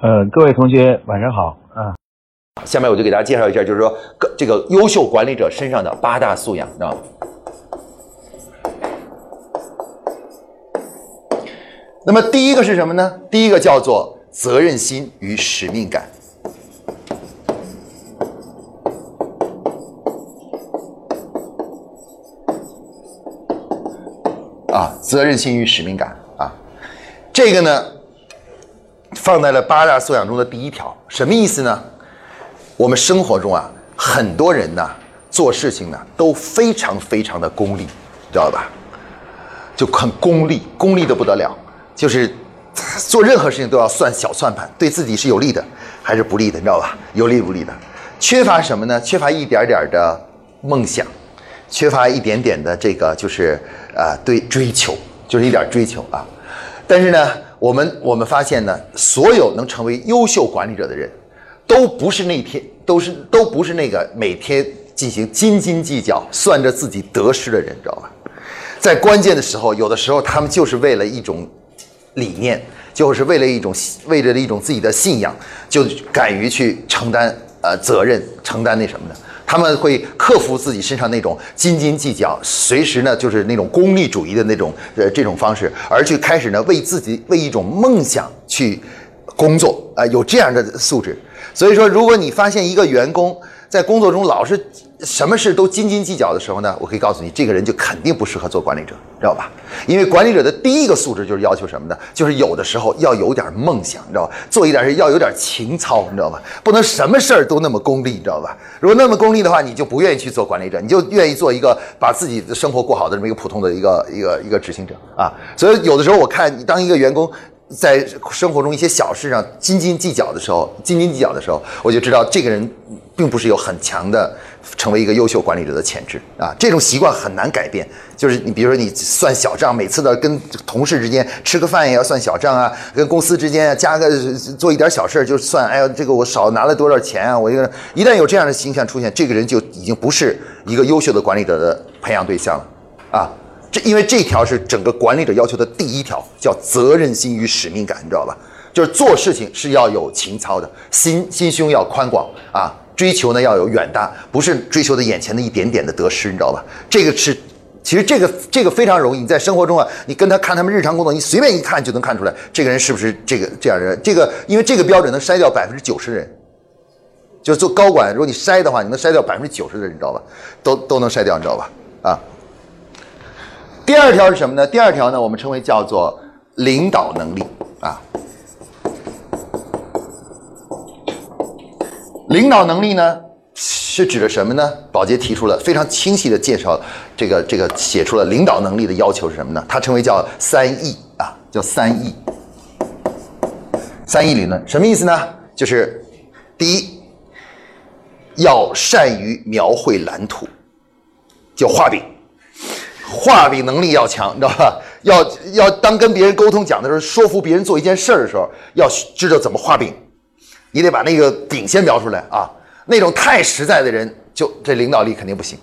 呃，各位同学晚上好啊。下面我就给大家介绍一下，就是说个这个优秀管理者身上的八大素养，知道吗？那么第一个是什么呢？第一个叫做责任心与使命感。啊，责任心与使命感啊，这个呢，放在了八大素养中的第一条，什么意思呢？我们生活中啊，很多人呢做事情呢都非常非常的功利，知道吧？就很功利，功利的不得了，就是做任何事情都要算小算盘，对自己是有利的还是不利的，你知道吧？有利不利的，缺乏什么呢？缺乏一点点的梦想，缺乏一点点的这个就是呃对追求，就是一点追求啊。但是呢，我们我们发现呢，所有能成为优秀管理者的人。都不是那天，都是都不是那个每天进行斤斤计较、算着自己得失的人，知道吧？在关键的时候，有的时候他们就是为了一种理念，就是为了一种为了一种自己的信仰，就敢于去承担呃责任，承担那什么的。他们会克服自己身上那种斤斤计较，随时呢就是那种功利主义的那种呃这种方式，而去开始呢为自己为一种梦想去工作啊，有这样的素质。所以说，如果你发现一个员工在工作中老是什么事都斤斤计较的时候呢，我可以告诉你，这个人就肯定不适合做管理者，知道吧？因为管理者的第一个素质就是要求什么呢？就是有的时候要有点梦想，你知道吧？做一点事要有点情操，你知道吧？不能什么事儿都那么功利，你知道吧？如果那么功利的话，你就不愿意去做管理者，你就愿意做一个把自己的生活过好的这么一个普通的一个一个一个执行者啊。所以有的时候我看当一个员工。在生活中一些小事上斤斤计较的时候，斤斤计较的时候，我就知道这个人并不是有很强的成为一个优秀管理者的潜质啊。这种习惯很难改变，就是你比如说你算小账，每次的跟同事之间吃个饭也要算小账啊，跟公司之间加个做一点小事就算，哎呀，这个我少拿了多少钱啊？我一个一旦有这样的形象出现，这个人就已经不是一个优秀的管理者的培养对象了啊。这因为这条是整个管理者要求的第一条，叫责任心与使命感，你知道吧？就是做事情是要有情操的，心心胸要宽广啊，追求呢要有远大，不是追求的眼前的一点点的得失，你知道吧？这个是，其实这个这个非常容易，你在生活中啊，你跟他看他们日常工作，你随便一看就能看出来，这个人是不是这个这样的人？这个因为这个标准能筛掉百分之九十的人，就是做高管，如果你筛的话，你能筛掉百分之九十的人，你知道吧？都都能筛掉，你知道吧？啊。第二条是什么呢？第二条呢，我们称为叫做领导能力啊。领导能力呢，是指的什么呢？宝洁提出了非常清晰的介绍，这个这个写出了领导能力的要求是什么呢？它称为叫三 E 啊，叫三 E。三 E 理论什么意思呢？就是第一，要善于描绘蓝图，叫画饼。画饼能力要强，你知道吧？要要当跟别人沟通讲的时候，说服别人做一件事儿的时候，要知道怎么画饼。你得把那个饼先描出来啊。那种太实在的人，就这领导力肯定不行，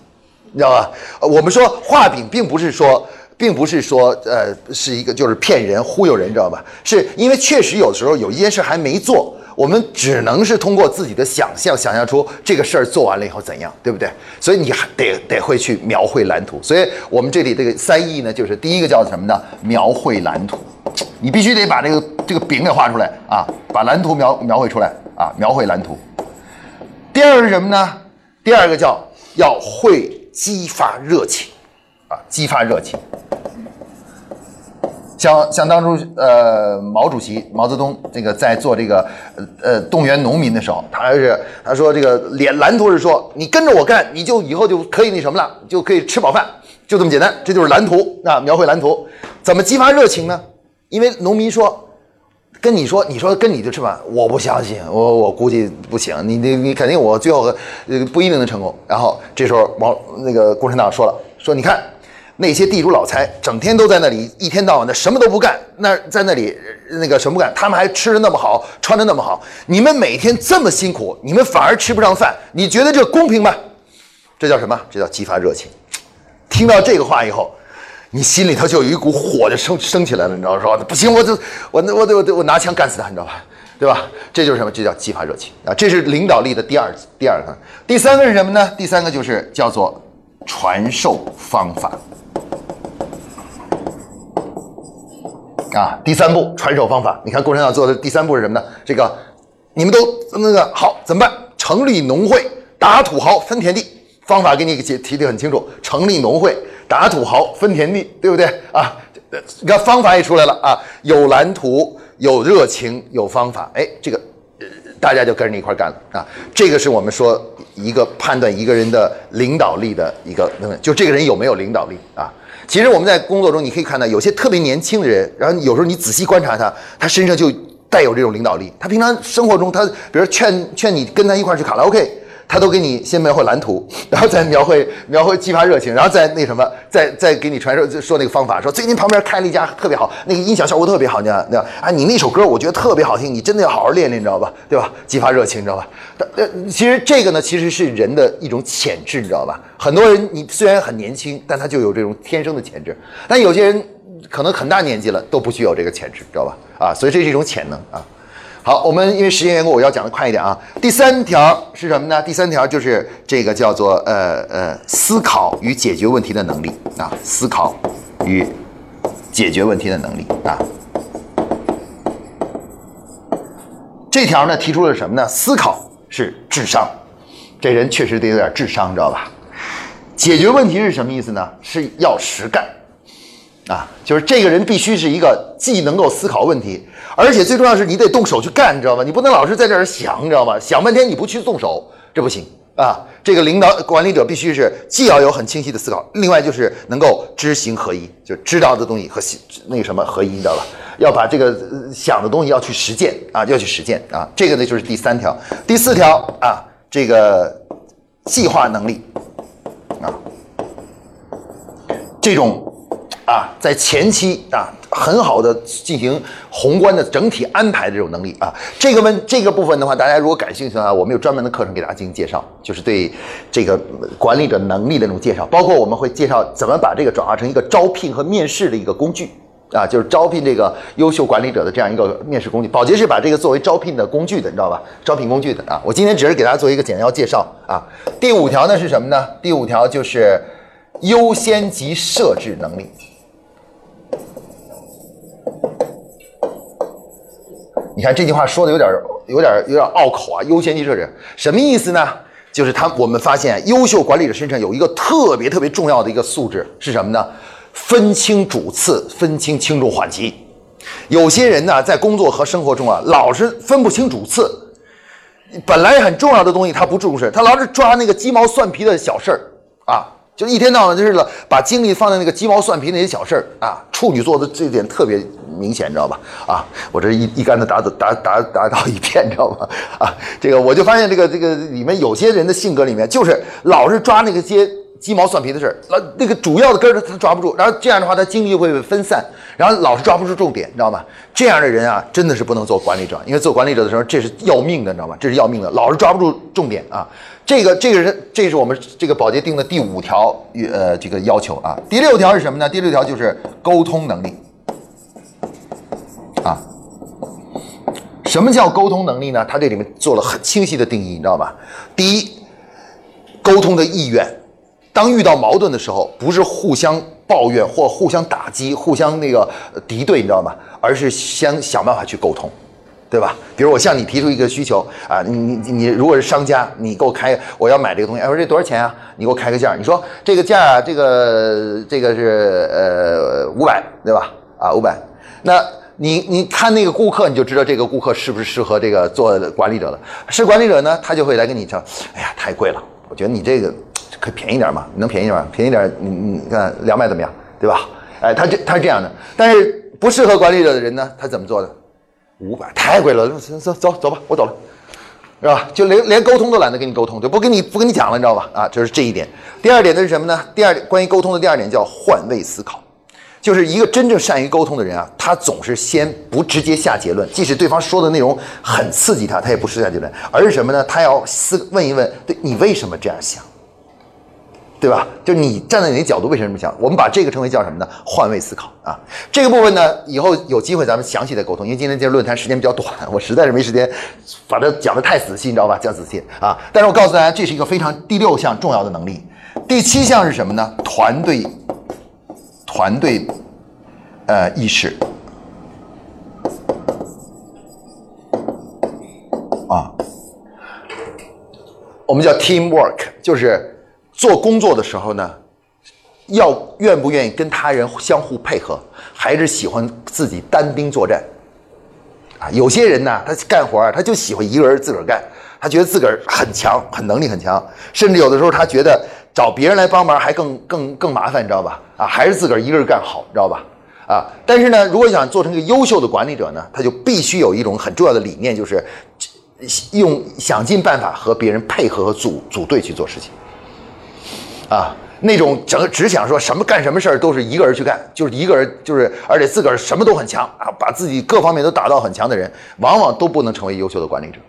你知道吧？我们说画饼，并不是说，并不是说，呃，是一个就是骗人忽悠人，知道吧？是因为确实有的时候有一件事还没做。我们只能是通过自己的想象，想象出这个事儿做完了以后怎样，对不对？所以你还得得会去描绘蓝图。所以我们这里这个三意呢，就是第一个叫什么呢？描绘蓝图。你必须得把这个这个饼给画出来啊，把蓝图描描绘出来啊，描绘蓝图。第二个是什么呢？第二个叫要会激发热情啊，激发热情。像像当初呃毛主席毛泽东这个在做这个呃呃动员农民的时候，他是他说这个连蓝图是说你跟着我干，你就以后就可以那什么了，就可以吃饱饭，就这么简单，这就是蓝图啊，描绘蓝图，怎么激发热情呢？因为农民说跟你说，你说跟你就吃饭，我不相信，我我估计不行，你你你肯定我最后呃不一定能成功。然后这时候毛那个共产党说了，说你看。那些地主老财整天都在那里，一天到晚的什么都不干，那在那里那个什么不干，他们还吃的那么好，穿的那么好，你们每天这么辛苦，你们反而吃不上饭，你觉得这公平吗？这叫什么？这叫激发热情。听到这个话以后，你心里头就有一股火就升升起来了，你知道是吧？不行，我就我我我我我拿枪干死他，你知道吧？对吧？这就是什么？这叫激发热情啊！这是领导力的第二第二个。第三个是什么呢？第三个就是叫做传授方法啊。第三步传授方法，你看共产党做的第三步是什么呢？这个你们都那个好怎么办？成立农会，打土豪，分田地。方法给你提提的很清楚，成立农会，打土豪，分田地，对不对啊？你看方法也出来了啊，有蓝图，有热情，有方法，哎，这个大家就跟着一块干了啊。这个是我们说一个判断一个人的领导力的一个，就这个人有没有领导力啊？其实我们在工作中你可以看到，有些特别年轻的人，然后有时候你仔细观察他，他身上就带有这种领导力。他平常生活中，他比如劝劝你跟他一块去卡拉 OK。他都给你先描绘蓝图，然后再描绘描绘激发热情，然后再那什么，再再给你传授说那个方法，说最近旁边开了一家特别好，那个音响效果特别好，你知道吧？啊，你那首歌我觉得特别好听，你真的要好好练练，你知道吧？对吧？激发热情，你知道吧？但呃，其实这个呢，其实是人的一种潜质，你知道吧？很多人你虽然很年轻，但他就有这种天生的潜质，但有些人可能很大年纪了都不具有这个潜质，知道吧？啊，所以这是一种潜能啊。好，我们因为时间缘故，我要讲的快一点啊。第三条是什么呢？第三条就是这个叫做呃呃思考与解决问题的能力啊，思考与解决问题的能力啊。这条呢提出了什么呢？思考是智商，这人确实得有点智商，知道吧？解决问题是什么意思呢？是要实干。啊，就是这个人必须是一个既能够思考问题，而且最重要是你得动手去干，你知道吗？你不能老是在这儿想，你知道吗？想半天你不去动手，这不行啊！这个领导管理者必须是既要有很清晰的思考，另外就是能够知行合一，就知道的东西和那个什么合一，你知道吧？要把这个想的东西要去实践啊，要去实践啊！这个呢就是第三条，第四条啊，这个计划能力啊，这种。啊，在前期啊，很好的进行宏观的整体安排的这种能力啊，这个问这个部分的话，大家如果感兴趣的话，我们有专门的课程给大家进行介绍，就是对这个管理者能力的那种介绍，包括我们会介绍怎么把这个转化成一个招聘和面试的一个工具啊，就是招聘这个优秀管理者的这样一个面试工具。宝洁是把这个作为招聘的工具的，你知道吧？招聘工具的啊，我今天只是给大家做一个简要介绍啊。第五条呢是什么呢？第五条就是优先级设置能力。你看这句话说的有点有点有点拗口啊！优先级设置什么意思呢？就是他我们发现优秀管理者身上有一个特别特别重要的一个素质是什么呢？分清主次，分清轻重缓急。有些人呢，在工作和生活中啊，老是分不清主次，本来很重要的东西他不重视，他老是抓那个鸡毛蒜皮的小事儿啊。就一天到晚就是了，把精力放在那个鸡毛蒜皮那些小事儿啊。处女座的这点特别明显，你知道吧？啊，我这一一竿子打打打打打到一片，你知道吗？啊，这个我就发现这个这个里面有些人的性格里面，就是老是抓那个些鸡毛蒜皮的事儿，那那个主要的根儿他抓不住，然后这样的话他精力就会被分散，然后老是抓不住重点，你知道吗？这样的人啊，真的是不能做管理者，因为做管理者的时候这是要命的，你知道吗？这是要命的，老是抓不住重点啊。这个这个人，这是我们这个保洁定的第五条，呃，这个要求啊。第六条是什么呢？第六条就是沟通能力啊。什么叫沟通能力呢？他这里面做了很清晰的定义，你知道吧？第一，沟通的意愿，当遇到矛盾的时候，不是互相抱怨或互相打击、互相那个敌对，你知道吗？而是先想办法去沟通。对吧？比如我向你提出一个需求啊，你你你如果是商家，你给我开，我要买这个东西，我说这多少钱啊？你给我开个价，你说这个价，这个这个是呃五百，对吧？啊五百，那你你看那个顾客，你就知道这个顾客是不是适合这个做管理者的。是管理者呢，他就会来跟你讲，哎呀，太贵了，我觉得你这个可以便宜点嘛，能便宜点吗？便宜点，你你看两百怎么样？对吧？哎，他这他是这样的，但是不适合管理者的人呢，他怎么做的？五百太贵了，走走走走吧，我走了，是吧？就连连沟通都懒得跟你沟通，就不跟你不跟你讲了，你知道吧？啊，就是这一点。第二点呢是什么呢？第二关于沟通的第二点叫换位思考，就是一个真正善于沟通的人啊，他总是先不直接下结论，即使对方说的内容很刺激他，他也不是下结论，而是什么呢？他要思问一问，对你为什么这样想？对吧？就你站在你的角度，为什么这么想？我们把这个称为叫什么呢？换位思考啊。这个部分呢，以后有机会咱们详细的沟通。因为今天这论坛时间比较短，我实在是没时间把它讲的太仔细，你知道吧？讲仔细啊。但是我告诉大家，这是一个非常第六项重要的能力。第七项是什么呢？团队，团队，呃，意识。啊，我们叫 teamwork，就是做工作的时候呢，要愿不愿意跟他人相互配合，还是喜欢自己单兵作战？啊，有些人呢，他干活他就喜欢一个人自个儿干，他觉得自个儿很强，很能力很强，甚至有的时候他觉得找别人来帮忙还更更更麻烦，你知道吧？啊，还是自个儿一个人干好，知道吧？啊，但是呢，如果想做成一个优秀的管理者呢，他就必须有一种很重要的理念，就是。用想尽办法和别人配合组组队去做事情，啊，那种整只想说什么干什么事儿都是一个人去干，就是一个人就是而且自个儿什么都很强啊，把自己各方面都打到很强的人，往往都不能成为优秀的管理者，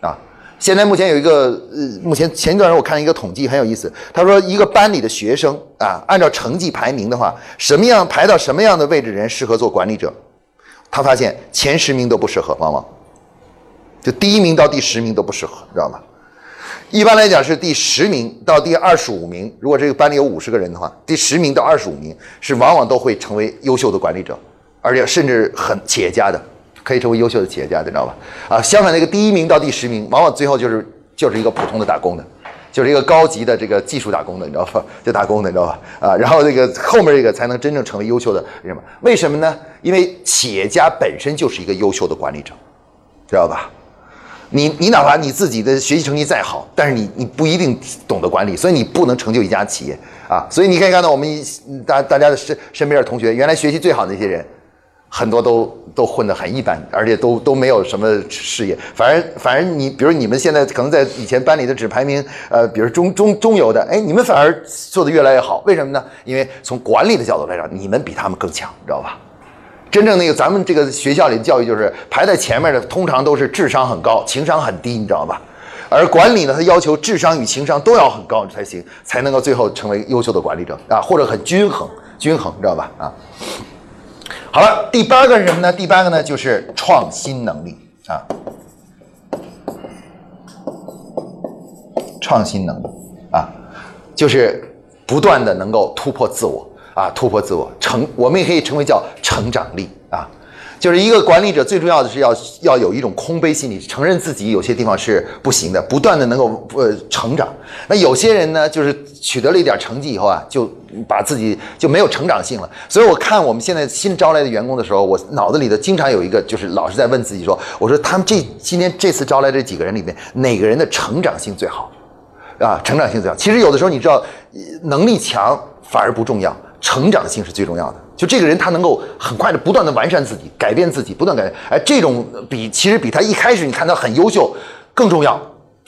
啊，现在目前有一个呃，目前前一段时间我看一个统计很有意思，他说一个班里的学生啊，按照成绩排名的话，什么样排到什么样的位置人适合做管理者，他发现前十名都不适合，往往。就第一名到第十名都不适合，知道吗？一般来讲是第十名到第二十五名。如果这个班里有五十个人的话，第十名到二十五名是往往都会成为优秀的管理者，而且甚至很企业家的，可以成为优秀的企业家的，知道吧？啊，相反那个第一名到第十名，往往最后就是就是一个普通的打工的，就是一个高级的这个技术打工的，你知道吧？就打工的，你知道吧？啊，然后这个后面这个才能真正成为优秀的人嘛？为什么呢？因为企业家本身就是一个优秀的管理者，知道吧？你你哪怕你自己的学习成绩再好，但是你你不一定懂得管理，所以你不能成就一家企业啊。所以你可以看到我们大大家的身身边的同学，原来学习最好的那些人，很多都都混得很一般，而且都都没有什么事业。反而反而你，比如你们现在可能在以前班里的只排名呃，比如中中中游的，哎，你们反而做得越来越好。为什么呢？因为从管理的角度来讲，你们比他们更强，知道吧？真正那个咱们这个学校里的教育就是排在前面的，通常都是智商很高，情商很低，你知道吧？而管理呢，它要求智商与情商都要很高才行，才能够最后成为优秀的管理者啊，或者很均衡，均衡，你知道吧？啊，好了，第八个是什么呢？第八个呢就是创新能力啊，创新能力啊，就是不断的能够突破自我。啊，突破自我成，我们也可以称为叫成长力啊，就是一个管理者最重要的是要要有一种空杯心理，承认自己有些地方是不行的，不断的能够呃成长。那有些人呢，就是取得了一点成绩以后啊，就把自己就没有成长性了。所以我看我们现在新招来的员工的时候，我脑子里的经常有一个，就是老是在问自己说，我说他们这今天这次招来这几个人里面，哪个人的成长性最好？啊，成长性最好。其实有的时候你知道，能力强反而不重要。成长性是最重要的，就这个人他能够很快的不断的完善自己，改变自己，不断改变。哎，这种比其实比他一开始你看他很优秀更重要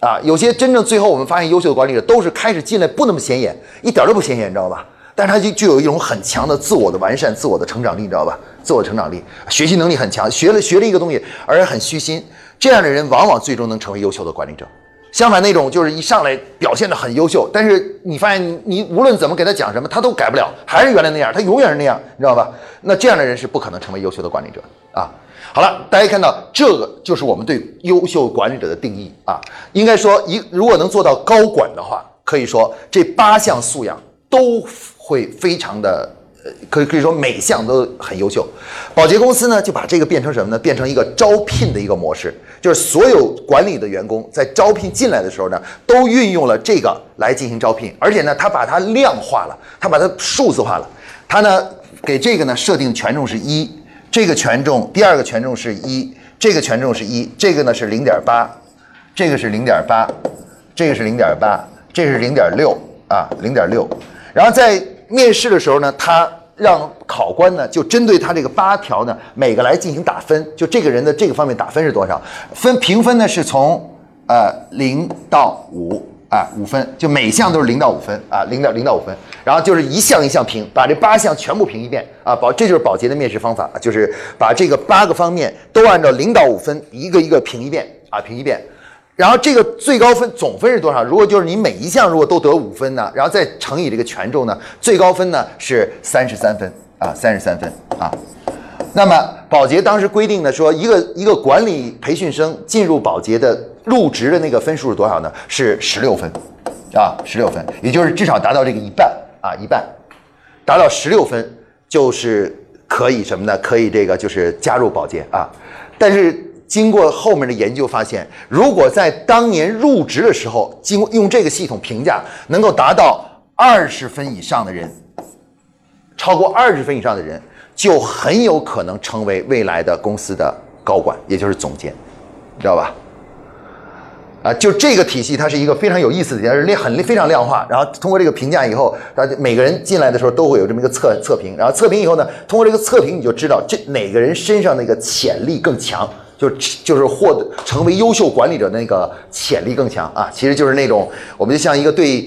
啊。有些真正最后我们发现优秀的管理者都是开始进来不那么显眼，一点都不显眼，你知道吧？但是他就具有一种很强的自我的完善、自我的成长力，你知道吧？自我成长力，学习能力很强，学了学了一个东西，而且很虚心，这样的人往往最终能成为优秀的管理者。相反，那种就是一上来表现的很优秀，但是你发现你无论怎么给他讲什么，他都改不了，还是原来那样，他永远是那样，你知道吧？那这样的人是不可能成为优秀的管理者啊。好了，大家看到这个就是我们对优秀管理者的定义啊。应该说，一如果能做到高管的话，可以说这八项素养都会非常的。呃，可以可以说每项都很优秀。保洁公司呢，就把这个变成什么呢？变成一个招聘的一个模式，就是所有管理的员工在招聘进来的时候呢，都运用了这个来进行招聘，而且呢，他把它量化了，他把它数字化了。他呢，给这个呢设定权重是一，这个权重第二个权重是一，这个权重是一，这个呢是零点八，这个是零点八，这个是零点八，这是零点六啊，零点六，然后在。面试的时候呢，他让考官呢就针对他这个八条呢，每个来进行打分，就这个人的这个方面打分是多少？分评分呢是从呃零到五啊五分，就每项都是零到五分啊零到零到五分，然后就是一项一项评，把这八项全部评一遍啊保这就是保洁的面试方法，就是把这个八个方面都按照零到五分一个一个评一遍啊评一遍。然后这个最高分总分是多少？如果就是你每一项如果都得五分呢，然后再乘以这个权重呢，最高分呢是三十三分啊，三十三分啊。那么保洁当时规定的说，一个一个管理培训生进入保洁的入职的那个分数是多少呢？是十六分啊，十六分，也就是至少达到这个一半啊，一半，达到十六分就是可以什么呢？可以这个就是加入保洁啊，但是。经过后面的研究发现，如果在当年入职的时候，经用这个系统评价能够达到二十分以上的人，超过二十分以上的人，就很有可能成为未来的公司的高管，也就是总监，你知道吧？啊，就这个体系，它是一个非常有意思的，而且很非常量化。然后通过这个评价以后，大家每个人进来的时候都会有这么一个测测评，然后测评以后呢，通过这个测评你就知道这哪个人身上那个潜力更强。就就是获得成为优秀管理者那个潜力更强啊，其实就是那种我们就像一个对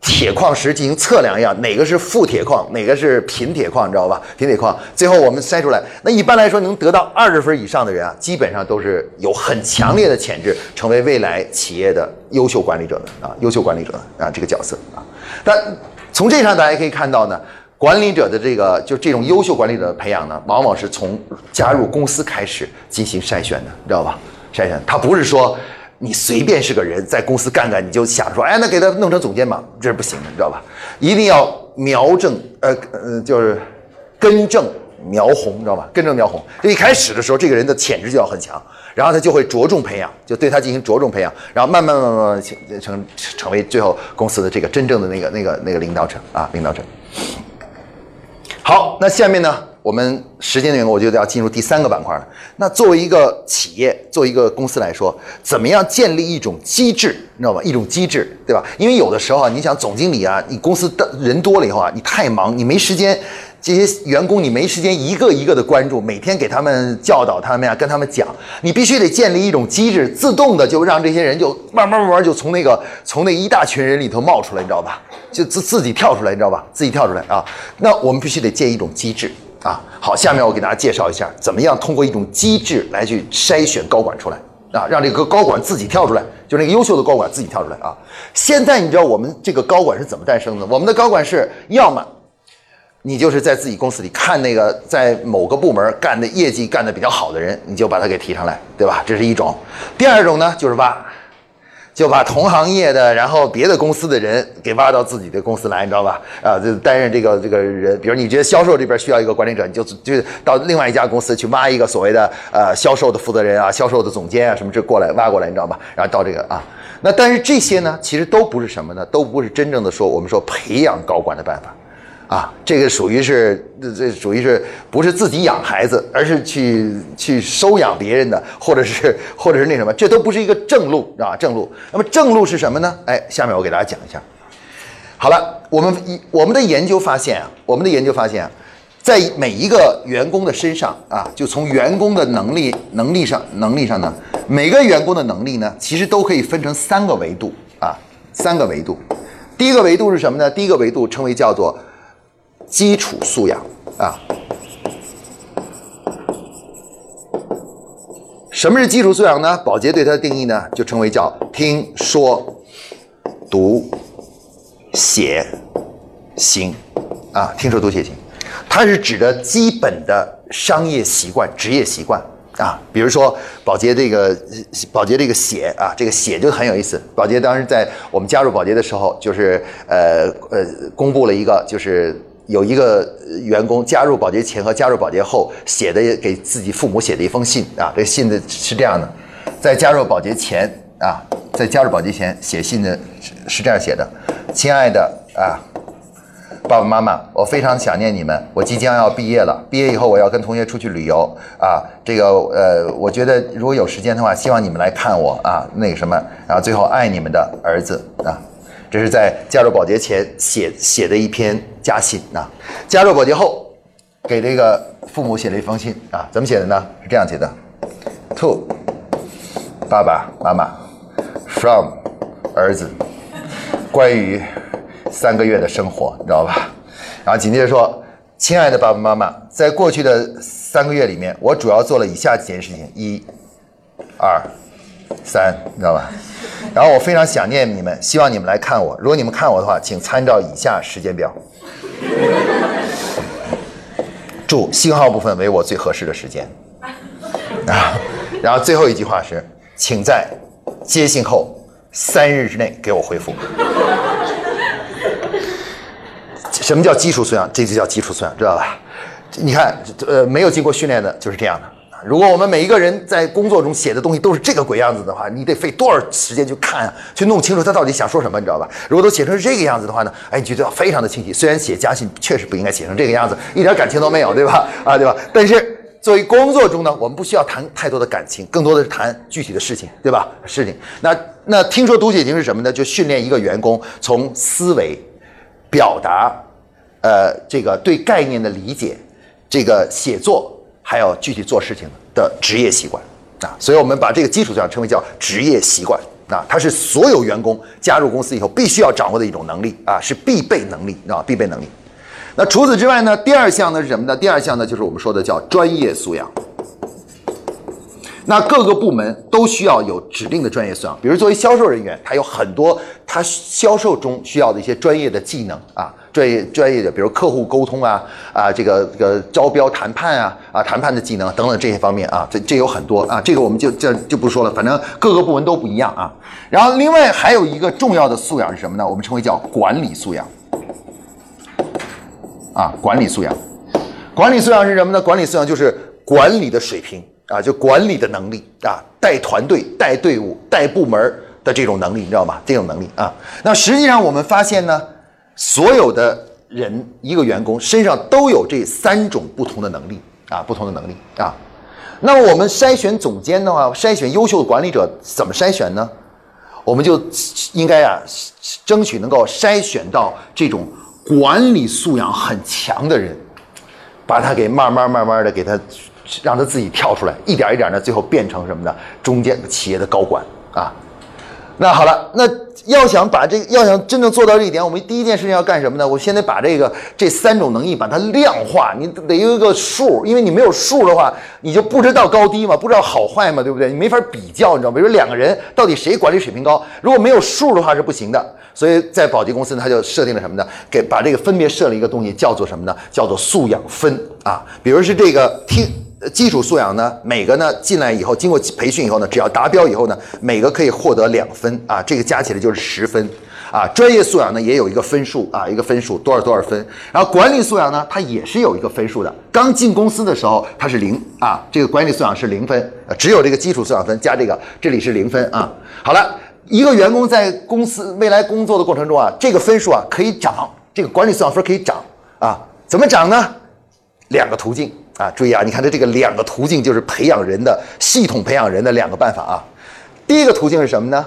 铁矿石进行测量一样，哪个是富铁矿，哪个是贫铁矿，你知道吧？贫铁矿，最后我们筛出来，那一般来说能得到二十分以上的人啊，基本上都是有很强烈的潜质，成为未来企业的优秀管理者的啊，优秀管理者啊这个角色啊。但从这上大家可以看到呢。管理者的这个就这种优秀管理者的培养呢，往往是从加入公司开始进行筛选的，知道吧？筛选，他不是说你随便是个人在公司干干，你就想说，哎，那给他弄成总监吧，这是不行的，你知道吧？一定要苗正，呃呃，就是根正苗红，你知道吧？根正苗红，就一开始的时候，这个人的潜质就要很强，然后他就会着重培养，就对他进行着重培养，然后慢慢慢慢慢成成为最后公司的这个真正的那个那个那个领导者啊，领导者。好，那下面呢，我们时间的缘故，我就要进入第三个板块了。那作为一个企业，作为一个公司来说，怎么样建立一种机制，你知道吗？一种机制，对吧？因为有的时候啊，你想总经理啊，你公司的人多了以后啊，你太忙，你没时间。这些员工你没时间一个一个的关注，每天给他们教导他们呀，跟他们讲，你必须得建立一种机制，自动的就让这些人就慢慢慢慢就从那个从那一大群人里头冒出来，你知道吧？就自自己跳出来，你知道吧？自己跳出来啊！那我们必须得建一种机制啊！好，下面我给大家介绍一下，怎么样通过一种机制来去筛选高管出来啊，让这个高管自己跳出来，就那个优秀的高管自己跳出来啊！现在你知道我们这个高管是怎么诞生的？我们的高管是要么。你就是在自己公司里看那个在某个部门干的业绩干的比较好的人，你就把他给提上来，对吧？这是一种。第二种呢，就是挖，就把同行业的，然后别的公司的人给挖到自己的公司来，你知道吧？啊，就担任这个这个人，比如你觉得销售这边需要一个管理者，你就就到另外一家公司去挖一个所谓的呃销售的负责人啊，销售的总监啊什么这过来挖过来，你知道吧？然后到这个啊，那但是这些呢，其实都不是什么呢？都不是真正的说我们说培养高管的办法。啊，这个属于是，这这属于是不是自己养孩子，而是去去收养别人的，或者是或者是那什么，这都不是一个正路啊，正路。那么正路是什么呢？哎，下面我给大家讲一下。好了，我们一我们的研究发现啊，我们的研究发现，在每一个员工的身上啊，就从员工的能力能力上能力上呢，每个员工的能力呢，其实都可以分成三个维度啊，三个维度。第一个维度是什么呢？第一个维度称为叫做。基础素养啊，什么是基础素养呢？保洁对它的定义呢，就称为叫听说读写行啊，听说读写行，它是指的基本的商业习惯、职业习惯啊。比如说保洁这个保洁这个写啊，这个写就很有意思。保洁当时在我们加入保洁的时候，就是呃呃，公布了一个就是。有一个员工加入保洁前和加入保洁后写的给自己父母写的一封信啊，这信的是这样的，在加入保洁前啊，在加入保洁前写信的是是这样写的：亲爱的啊，爸爸妈妈，我非常想念你们，我即将要毕业了，毕业以后我要跟同学出去旅游啊，这个呃，我觉得如果有时间的话，希望你们来看我啊，那个什么，然后最后爱你们的儿子啊。这是在加入保洁前写写的一篇家信啊，加入保洁后，给这个父母写了一封信啊，怎么写的呢？是这样写的：To 爸爸妈妈，From 儿子，关于三个月的生活，你知道吧？然后紧接着说：亲爱的爸爸妈妈，在过去的三个月里面，我主要做了以下几件事情：一、二、三，你知道吧？然后我非常想念你们，希望你们来看我。如果你们看我的话，请参照以下时间表。注：信号部分为我最合适的时间。啊，然后最后一句话是，请在接信后三日之内给我回复。什么叫基础素养？这就叫基础素养，知道吧？你看，呃，没有经过训练的就是这样的。如果我们每一个人在工作中写的东西都是这个鬼样子的话，你得费多少时间去看啊，去弄清楚他到底想说什么，你知道吧？如果都写成这个样子的话呢，哎，你觉得非常的清晰。虽然写家信确实不应该写成这个样子，一点感情都没有，对吧？啊，对吧？但是作为工作中呢，我们不需要谈太多的感情，更多的是谈具体的事情，对吧？事情。那那听说读写经是什么呢？就训练一个员工从思维、表达，呃，这个对概念的理解，这个写作。还有具体做事情的职业习惯啊，所以我们把这个基础上称为叫职业习惯啊，它是所有员工加入公司以后必须要掌握的一种能力啊，是必备能力啊，必备能力。那除此之外呢，第二项呢是什么呢？第二项呢就是我们说的叫专业素养。那各个部门都需要有指定的专业素养，比如作为销售人员，他有很多他销售中需要的一些专业的技能啊，专业专业的，比如客户沟通啊啊，这个这个招标谈判啊啊，谈判的技能等等这些方面啊，这这有很多啊，这个我们就就就不说了，反正各个部门都不一样啊。然后另外还有一个重要的素养是什么呢？我们称为叫管理素养啊，管理素养，管理素养是什么呢？管理素养就是管理的水平。啊，就管理的能力啊，带团队、带队伍、带部门的这种能力，你知道吗？这种能力啊，那实际上我们发现呢，所有的人一个员工身上都有这三种不同的能力啊，不同的能力啊。那么我们筛选总监的话，筛选优秀的管理者怎么筛选呢？我们就应该啊，争取能够筛选到这种管理素养很强的人，把他给慢慢慢慢的给他。让他自己跳出来，一点一点的，最后变成什么呢？中间企业的高管啊。那好了，那要想把这个，要想真正做到这一点，我们第一件事情要干什么呢？我先得把这个这三种能力把它量化，你得有一个数，因为你没有数的话，你就不知道高低嘛，不知道好坏嘛，对不对？你没法比较，你知道吗？比如两个人到底谁管理水平高，如果没有数的话是不行的。所以在宝洁公司呢，他就设定了什么呢？给把这个分别设了一个东西，叫做什么呢？叫做素养分啊。比如是这个听。基础素养呢，每个呢进来以后，经过培训以后呢，只要达标以后呢，每个可以获得两分啊，这个加起来就是十分啊。专业素养呢也有一个分数啊，一个分数多少多少分。然后管理素养呢，它也是有一个分数的。刚进公司的时候它是零啊，这个管理素养是零分，只有这个基础素养分加这个，这里是零分啊。好了，一个员工在公司未来工作的过程中啊，这个分数啊可以涨，这个管理素养分可以涨啊，怎么涨呢？两个途径。啊，注意啊！你看，这这个两个途径就是培养人的系统培养人的两个办法啊。第一个途径是什么呢？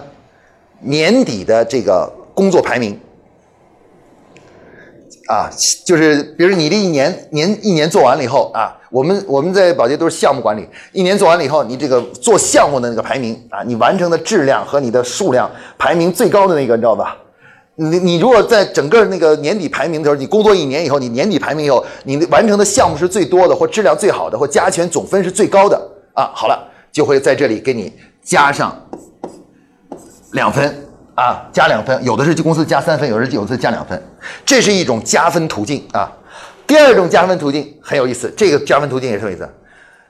年底的这个工作排名啊，就是比如你这一年年一年做完了以后啊，我们我们在保洁都是项目管理，一年做完了以后，你这个做项目的那个排名啊，你完成的质量和你的数量排名最高的那个，你知道吧？你你如果在整个那个年底排名的时候，你工作一年以后，你年底排名以后，你完成的项目是最多的，或质量最好的，或加权总分是最高的啊，好了，就会在这里给你加上两分啊，加两分，有的是公司加三分，有的是有的加两分，这是一种加分途径啊。第二种加分途径很有意思，这个加分途径也是有意思，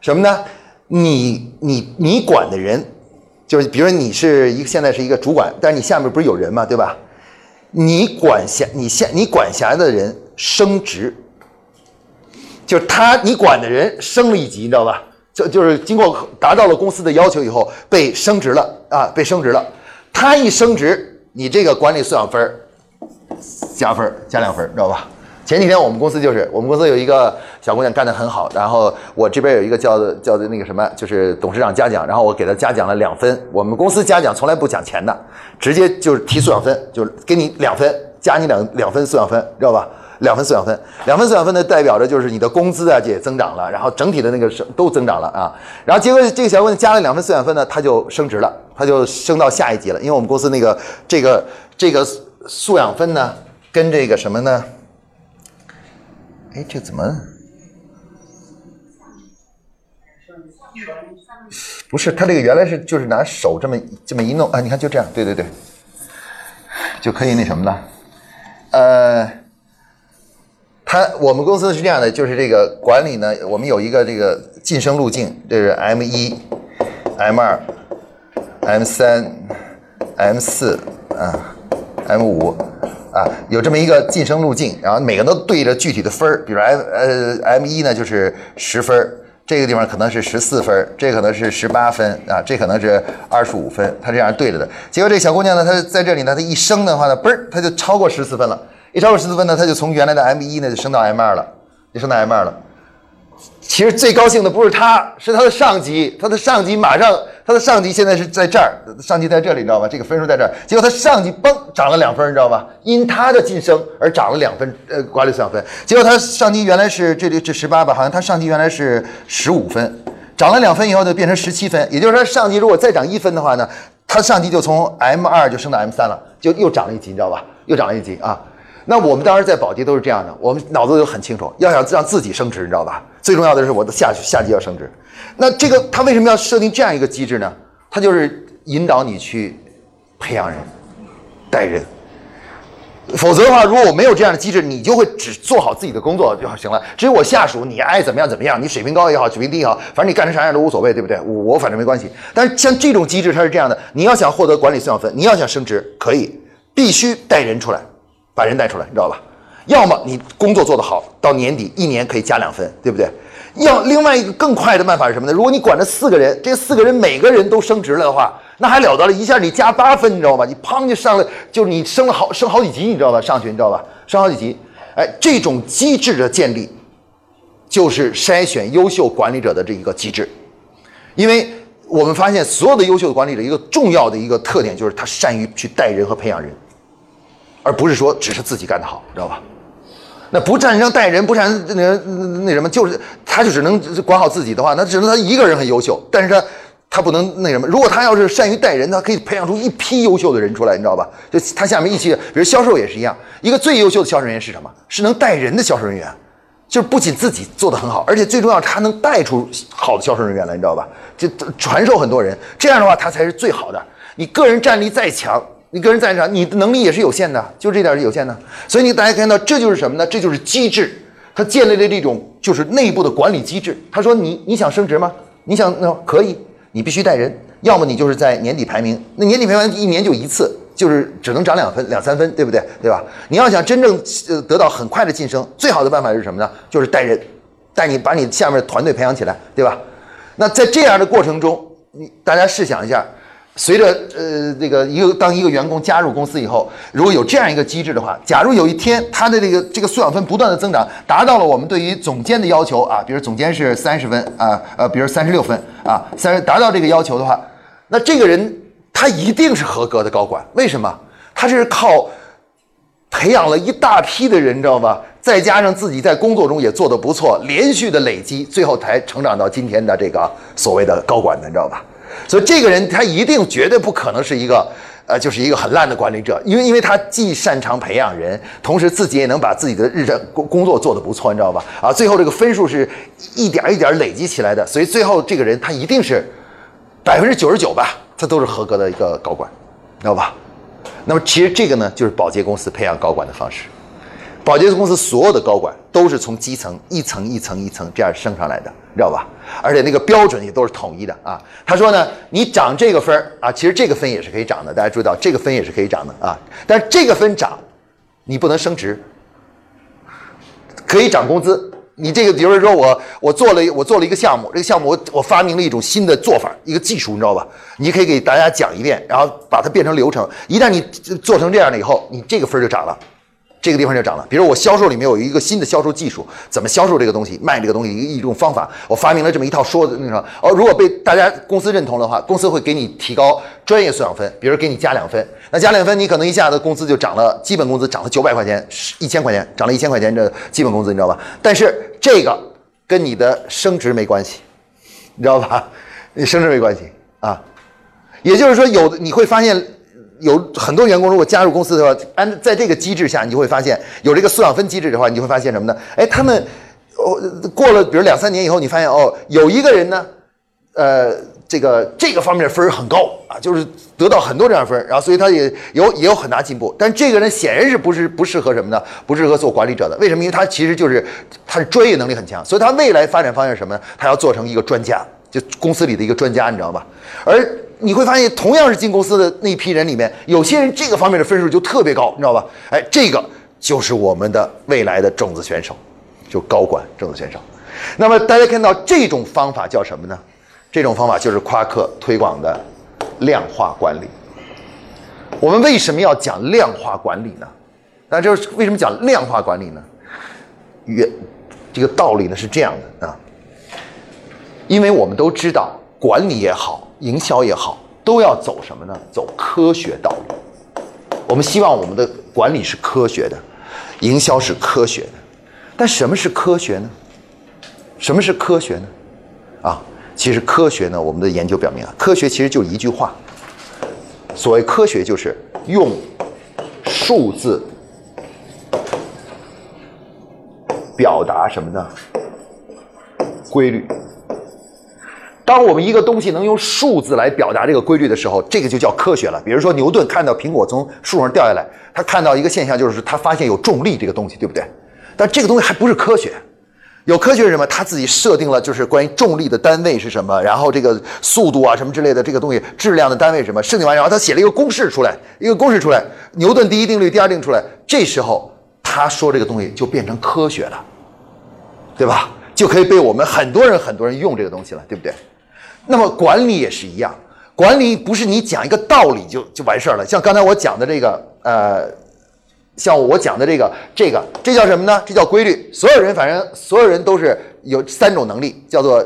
什么呢？你你你管的人，就是比如你是一个现在是一个主管，但是你下面不是有人嘛，对吧？你管辖你下你管辖的人升职，就是他你管的人升了一级，你知道吧？就就是经过达到了公司的要求以后被升职了啊，被升职了。他一升职，你这个管理素养分儿加分儿加两分儿，知道吧？前几天我们公司就是我们公司有一个小姑娘干得很好，然后我这边有一个叫叫的那个什么，就是董事长嘉奖，然后我给她嘉奖了两分。我们公司嘉奖从来不讲钱的，直接就是提素养分，就是给你两分，加你两两分素养分，知道吧？两分素养分，两分素养分呢代表着就是你的工资啊也增长了，然后整体的那个升都增长了啊。然后结果这个小姑娘加了两分素养分呢，她就升职了，她就升到下一级了。因为我们公司那个这个这个素养分呢，跟这个什么呢？哎，这怎么不是，他这个原来是就是拿手这么这么一弄啊，你看就这样，对对对，就可以那什么了。呃，他我们公司是这样的，就是这个管理呢，我们有一个这个晋升路径，这是 M 一、M 二、M 三、M 四啊、M 五啊，有这么一个晋升路径，然后每个都对着具体的分儿，比如 M 呃 M 一呢就是十分儿。这个地方可能是十四分，这可能是十八分啊，这可能是二十五分，他这样对着的。结果这小姑娘呢，她在这里呢，她一升的话呢，嘣儿，她就超过十四分了。一超过十四分呢，她就从原来的 M 一呢就升到 M 二了，就升到 M 二了。其实最高兴的不是他，是他的上级，他的上级马上，他的上级现在是在这儿，上级在这里，你知道吧？这个分数在这儿，结果他上级嘣涨了两分，你知道吧？因他的晋升而涨了两分，呃，管理素养分。结果他上级原来是这里这十八吧，好像他上级原来是十五分，涨了两分以后就变成十七分，也就是说上级如果再涨一分的话呢，他上级就从 M 二就升到 M 三了，就又涨了一级，你知道吧？又涨了一级啊。那我们当时在宝洁都是这样的，我们脑子都很清楚，要想让自己升职，你知道吧？最重要的是我的下下级要升职。那这个他为什么要设定这样一个机制呢？他就是引导你去培养人、带人。否则的话，如果我没有这样的机制，你就会只做好自己的工作就行了。至于我下属，你爱怎么样怎么样，你水平高也好，水平低也好，反正你干成啥样都无所谓，对不对？我我反正没关系。但是像这种机制，它是这样的：你要想获得管理素养分，你要想升职，可以必须带人出来，把人带出来，你知道吧？要么你工作做得好，到年底一年可以加两分，对不对？要另外一个更快的办法是什么呢？如果你管着四个人，这四个人每个人都升职了的话，那还了得了，一下你加八分，你知道吧？你砰就上了，就是你升了好升好几级，你知道吧？上去你知道吧？升好几级，哎，这种机制的建立，就是筛选优秀管理者的这一个机制，因为我们发现所有的优秀的管理者一个重要的一个特点就是他善于去带人和培养人，而不是说只是自己干得好，知道吧？那不擅长带人，不擅长那那什么，就是他就只能管好自己的话，那只能他一个人很优秀，但是他他不能那什么。如果他要是善于带人，他可以培养出一批优秀的人出来，你知道吧？就他下面一起，比如销售也是一样，一个最优秀的销售人员是什么？是能带人的销售人员，就是不仅自己做得很好，而且最重要，他能带出好的销售人员来，你知道吧？就传授很多人，这样的话他才是最好的。你个人战力再强。你个人在场，你的能力也是有限的，就这点是有限的。所以你大家看到，这就是什么呢？这就是机制，它建立了这种就是内部的管理机制。他说你你想升职吗？你想那可以，你必须带人，要么你就是在年底排名。那年底排名一年就一次，就是只能涨两分两三分，对不对？对吧？你要想真正呃得到很快的晋升，最好的办法是什么呢？就是带人，带你把你下面的团队培养起来，对吧？那在这样的过程中，你大家试想一下。随着呃这个一个当一个员工加入公司以后，如果有这样一个机制的话，假如有一天他的这个这个素养分不断的增长，达到了我们对于总监的要求啊，比如总监是三十分啊，呃，比如三十六分啊，三达到这个要求的话，那这个人他一定是合格的高管。为什么？他这是靠培养了一大批的人，知道吧？再加上自己在工作中也做得不错，连续的累积，最后才成长到今天的这个所谓的高管的，你知道吧？所以这个人他一定绝对不可能是一个，呃，就是一个很烂的管理者，因为因为他既擅长培养人，同时自己也能把自己的日常工工作做得不错，你知道吧？啊，最后这个分数是一点一点累积起来的，所以最后这个人他一定是百分之九十九吧，他都是合格的一个高管，知道吧？那么其实这个呢，就是保洁公司培养高管的方式。保洁公司所有的高管都是从基层一层一层一层这样升上来的，知道吧？而且那个标准也都是统一的啊。他说呢，你涨这个分啊，其实这个分也是可以涨的，大家注意到这个分也是可以涨的啊。但是这个分涨，你不能升职，可以涨工资。你这个，比如说我我做了我做了一个项目，这个项目我我发明了一种新的做法，一个技术，你知道吧？你可以给大家讲一遍，然后把它变成流程。一旦你做成这样了以后，你这个分就涨了。这个地方就涨了。比如我销售里面有一个新的销售技术，怎么销售这个东西，卖这个东西一一种方法，我发明了这么一套说的那个哦，如果被大家公司认同的话，公司会给你提高专业素养分，比如给你加两分。那加两分，你可能一下子工资就涨了，基本工资涨了九百块钱，一千块钱涨了一千块钱的基本工资，你知道吧？但是这个跟你的升职没关系，你知道吧？你升职没关系啊。也就是说，有的你会发现。有很多员工如果加入公司的话，按在这个机制下，你就会发现有这个素养分机制的话，你就会发现什么呢？哎，他们哦过了比如两三年以后，你发现哦有一个人呢，呃这个这个方面分很高啊，就是得到很多这样分，然后所以他也有也有很大进步。但这个人显然是不是不适合什么呢？不适合做管理者的。为什么？因为他其实就是他的专业能力很强，所以他未来发展方向是什么呢？他要做成一个专家，就公司里的一个专家，你知道吧？而你会发现，同样是进公司的那批人里面，有些人这个方面的分数就特别高，你知道吧？哎，这个就是我们的未来的种子选手，就高管种子选手。那么大家看到这种方法叫什么呢？这种方法就是夸克推广的量化管理。我们为什么要讲量化管理呢？那就是为什么讲量化管理呢？原这个道理呢是这样的啊，因为我们都知道，管理也好，营销也好，都要走什么呢？走科学道路。我们希望我们的管理是科学的，营销是科学的。但什么是科学呢？什么是科学呢？啊，其实科学呢，我们的研究表明啊，科学其实就一句话。所谓科学，就是用数字表达什么呢？规律。当我们一个东西能用数字来表达这个规律的时候，这个就叫科学了。比如说牛顿看到苹果从树上掉下来，他看到一个现象，就是他发现有重力这个东西，对不对？但这个东西还不是科学。有科学是什么？他自己设定了，就是关于重力的单位是什么，然后这个速度啊什么之类的这个东西，质量的单位什么？设定完，然后他写了一个公式出来，一个公式出来，牛顿第一定律、第二定律出来，这时候他说这个东西就变成科学了，对吧？就可以被我们很多人很多人用这个东西了，对不对？那么管理也是一样，管理不是你讲一个道理就就完事儿了。像刚才我讲的这个，呃，像我讲的这个，这个这叫什么呢？这叫规律。所有人反正所有人都是有三种能力，叫做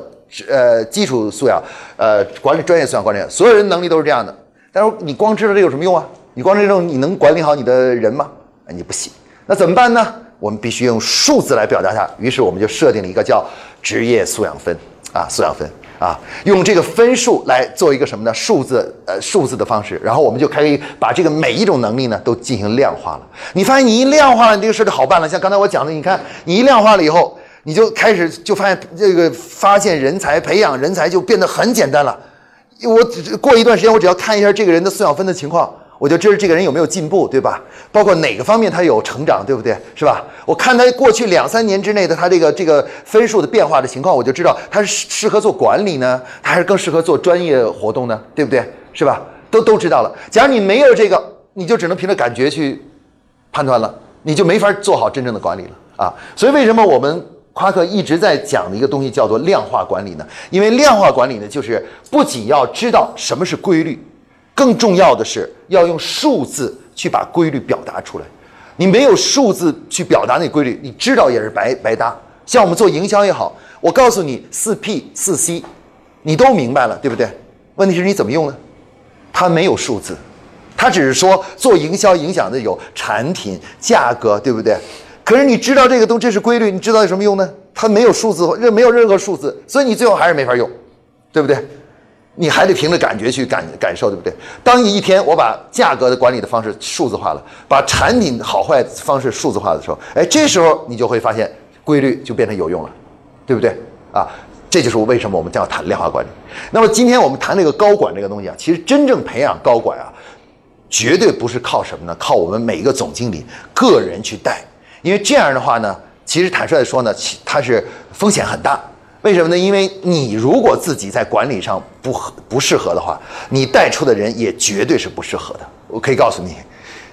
呃基础素养，呃管理专业素养管理，所有人能力都是这样的。但是你光知道这有什么用啊？你光知道这种你能管理好你的人吗？你不行。那怎么办呢？我们必须用数字来表达它。于是我们就设定了一个叫职业素养分啊，素养分。啊，用这个分数来做一个什么呢？数字，呃，数字的方式，然后我们就可以把这个每一种能力呢都进行量化了。你发现你一量化了，你这个事就好办了。像刚才我讲的，你看你一量化了以后，你就开始就发现这个发现人才、培养人才就变得很简单了。我只过一段时间，我只要看一下这个人的素养分的情况。我就知道这个人有没有进步，对吧？包括哪个方面他有成长，对不对？是吧？我看他过去两三年之内的他这个这个分数的变化的情况，我就知道他是适合做管理呢，他还是更适合做专业活动呢，对不对？是吧？都都知道了。假如你没有这个，你就只能凭着感觉去判断了，你就没法做好真正的管理了啊！所以为什么我们夸克一直在讲的一个东西叫做量化管理呢？因为量化管理呢，就是不仅要知道什么是规律。更重要的是要用数字去把规律表达出来。你没有数字去表达那规律，你知道也是白白搭。像我们做营销也好，我告诉你四 P 四 C，你都明白了，对不对？问题是你怎么用呢？它没有数字，它只是说做营销影响的有产品价格，对不对？可是你知道这个东这是规律，你知道有什么用呢？它没有数字，任没有任何数字，所以你最后还是没法用，对不对？你还得凭着感觉去感感受，对不对？当你一天我把价格的管理的方式数字化了，把产品好坏方式数字化的时候，哎，这时候你就会发现规律就变成有用了，对不对？啊，这就是为什么我们要谈量化管理。那么今天我们谈这个高管这个东西啊，其实真正培养高管啊，绝对不是靠什么呢？靠我们每一个总经理个人去带，因为这样的话呢，其实坦率的说呢，其它是风险很大。为什么呢？因为你如果自己在管理上不合不适合的话，你带出的人也绝对是不适合的。我可以告诉你，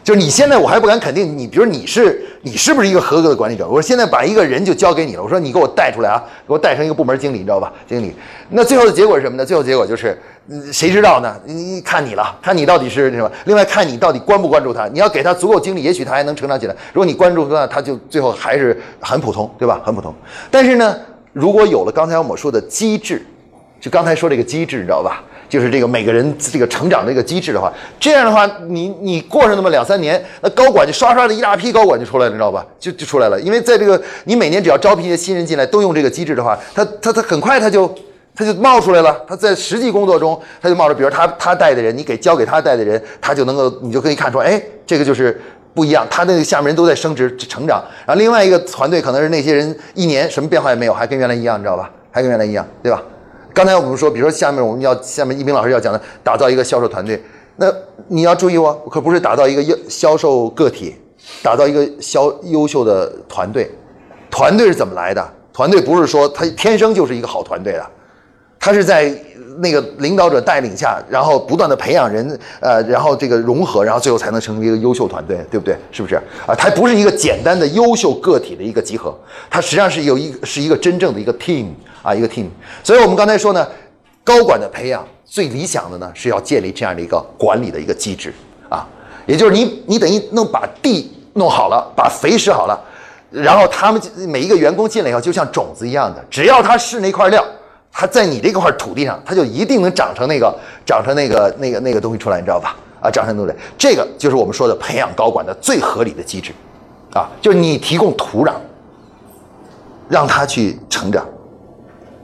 就是你现在我还不敢肯定你，比如你是你是不是一个合格的管理者？我说现在把一个人就交给你了，我说你给我带出来啊，给我带成一个部门经理，你知道吧？经理，那最后的结果是什么呢？最后结果就是，谁知道呢？你看你了，看你到底是什么？另外看你到底关不关注他？你要给他足够精力，也许他还能成长起来。如果你关注他，他就最后还是很普通，对吧？很普通。但是呢？如果有了刚才我们说的机制，就刚才说这个机制，你知道吧？就是这个每个人这个成长这个机制的话，这样的话，你你过上那么两三年，那高管就刷刷的一大批高管就出来了，你知道吧？就就出来了。因为在这个你每年只要招聘一些新人进来，都用这个机制的话，他他他很快他就他就冒出来了。他在实际工作中他就冒出，比如他他带的人，你给交给他带的人，他就能够你就可以看出，哎，这个就是。不一样，他那个下面人都在升职成长，然后另外一个团队可能是那些人一年什么变化也没有，还跟原来一样，你知道吧？还跟原来一样，对吧？刚才我们说，比如说下面我们要下面一鸣老师要讲的，打造一个销售团队，那你要注意哦，可不是打造一个销销售个体，打造一个销优秀的团队。团队是怎么来的？团队不是说他天生就是一个好团队的，他是在那个领导者带领下，然后不断的培养人，呃，然后这个融合，然后最后才能成为一个优秀团队，对不对？是不是啊？它不是一个简单的优秀个体的一个集合，它实际上是有一是一个真正的一个 team 啊，一个 team。所以我们刚才说呢，高管的培养最理想的呢是要建立这样的一个管理的一个机制啊，也就是你你等于弄把地弄好了，把肥施好了。然后他们每一个员工进来以后，就像种子一样的，只要他是那块料，它在你这块土地上，它就一定能长成那个长成那个那个那个东西出来，你知道吧？啊，长成东西？这个就是我们说的培养高管的最合理的机制，啊，就是你提供土壤，让它去成长。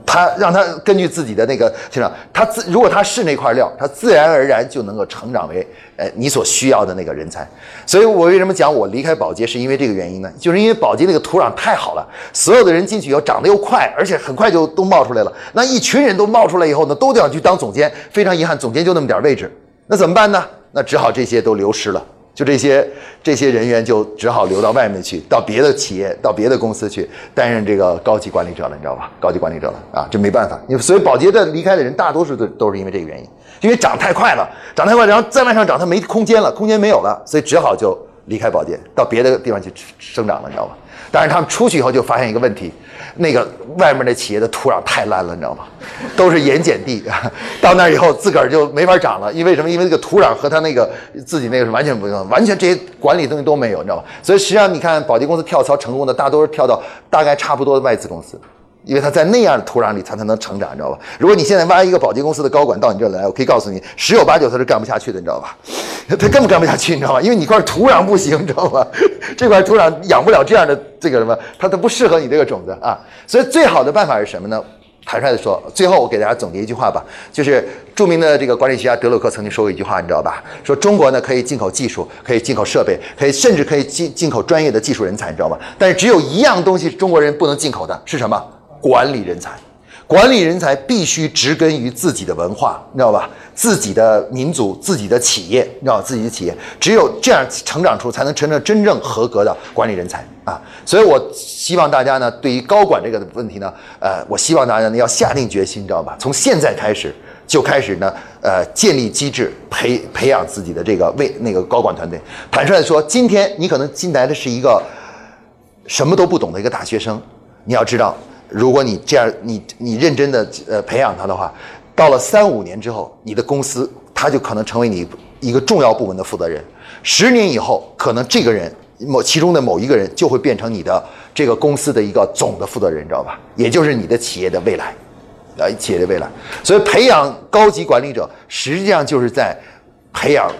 他让他根据自己的那个成长，他自如果他是那块料，他自然而然就能够成长为呃你所需要的那个人才。所以我为什么讲我离开保洁是因为这个原因呢？就是因为保洁那个土壤太好了，所有的人进去以后长得又快，而且很快就都冒出来了。那一群人都冒出来以后呢，都想去当总监。非常遗憾，总监就那么点位置，那怎么办呢？那只好这些都流失了。就这些这些人员就只好流到外面去，到别的企业、到别的公司去担任这个高级管理者了，你知道吧？高级管理者了啊，这没办法。因为所以保洁的离开的人，大多数都都是因为这个原因，因为涨太快了，涨太快，然后再往上涨，它没空间了，空间没有了，所以只好就离开保洁，到别的地方去生长了，你知道吧？但是他们出去以后就发现一个问题，那个外面的企业的土壤太烂了，你知道吗？都是盐碱地，到那儿以后自个儿就没法长了，因为什么？因为这个土壤和他那个自己那个是完全不一样，完全这些管理东西都没有，你知道吗？所以实际上你看宝洁公司跳槽成功的，大多是跳到大概差不多的外资公司。因为他在那样的土壤里，他才能成长，你知道吧？如果你现在挖一个保洁公司的高管到你这儿来，我可以告诉你，十有八九他是干不下去的，你知道吧？他根本干不下去，你知道吧？因为你块土壤不行，你知道吧？这块土壤养不了这样的这个什么，它它不适合你这个种子啊。所以最好的办法是什么呢？坦率的说，最后我给大家总结一句话吧，就是著名的这个管理学家德鲁克曾经说过一句话，你知道吧？说中国呢可以进口技术，可以进口设备，可以甚至可以进进口专业的技术人才，你知道吧？但是只有一样东西中国人不能进口的是什么？管理人才，管理人才必须植根于自己的文化，你知道吧？自己的民族、自己的企业，你知道自己的企业，只有这样成长出，才能成成真正合格的管理人才啊！所以我希望大家呢，对于高管这个问题呢，呃，我希望大家呢要下定决心，你知道吧？从现在开始就开始呢，呃，建立机制，培培养自己的这个为那个高管团队。坦率的说，今天你可能进来的是一个什么都不懂的一个大学生，你要知道。如果你这样，你你认真的呃培养他的话，到了三五年之后，你的公司他就可能成为你一个重要部门的负责人。十年以后，可能这个人某其中的某一个人就会变成你的这个公司的一个总的负责人，你知道吧？也就是你的企业的未来，呃，企业的未来。所以培养高级管理者，实际上就是在培养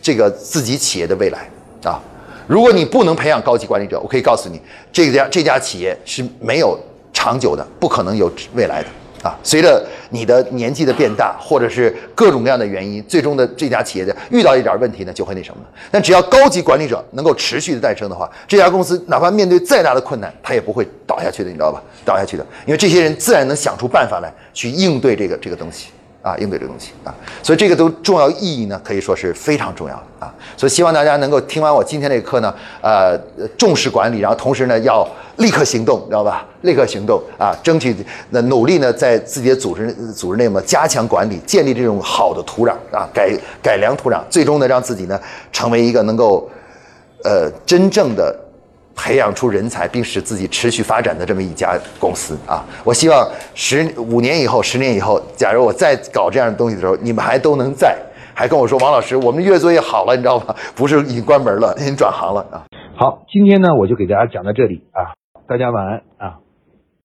这个自己企业的未来啊。如果你不能培养高级管理者，我可以告诉你，这家这家企业是没有。长久的不可能有未来的啊！随着你的年纪的变大，或者是各种各样的原因，最终的这家企业的遇到一点问题呢，就会那什么。但只要高级管理者能够持续的诞生的话，这家公司哪怕面对再大的困难，它也不会倒下去的，你知道吧？倒下去的，因为这些人自然能想出办法来去应对这个这个东西。啊，应对这个东西啊，所以这个都重要意义呢，可以说是非常重要的啊。所以希望大家能够听完我今天这个课呢，呃，重视管理，然后同时呢要立刻行动，知道吧？立刻行动啊，争取那努力呢，在自己的组织组织内嘛加强管理，建立这种好的土壤啊，改改良土壤，最终呢让自己呢成为一个能够呃真正的。培养出人才并使自己持续发展的这么一家公司啊！我希望十五年以后、十年以后，假如我再搞这样的东西的时候，你们还都能在，还跟我说王老师，我们越做越好了，你知道吗？不是已经关门了，已经转行了啊！好，今天呢，我就给大家讲到这里啊，大家晚安啊。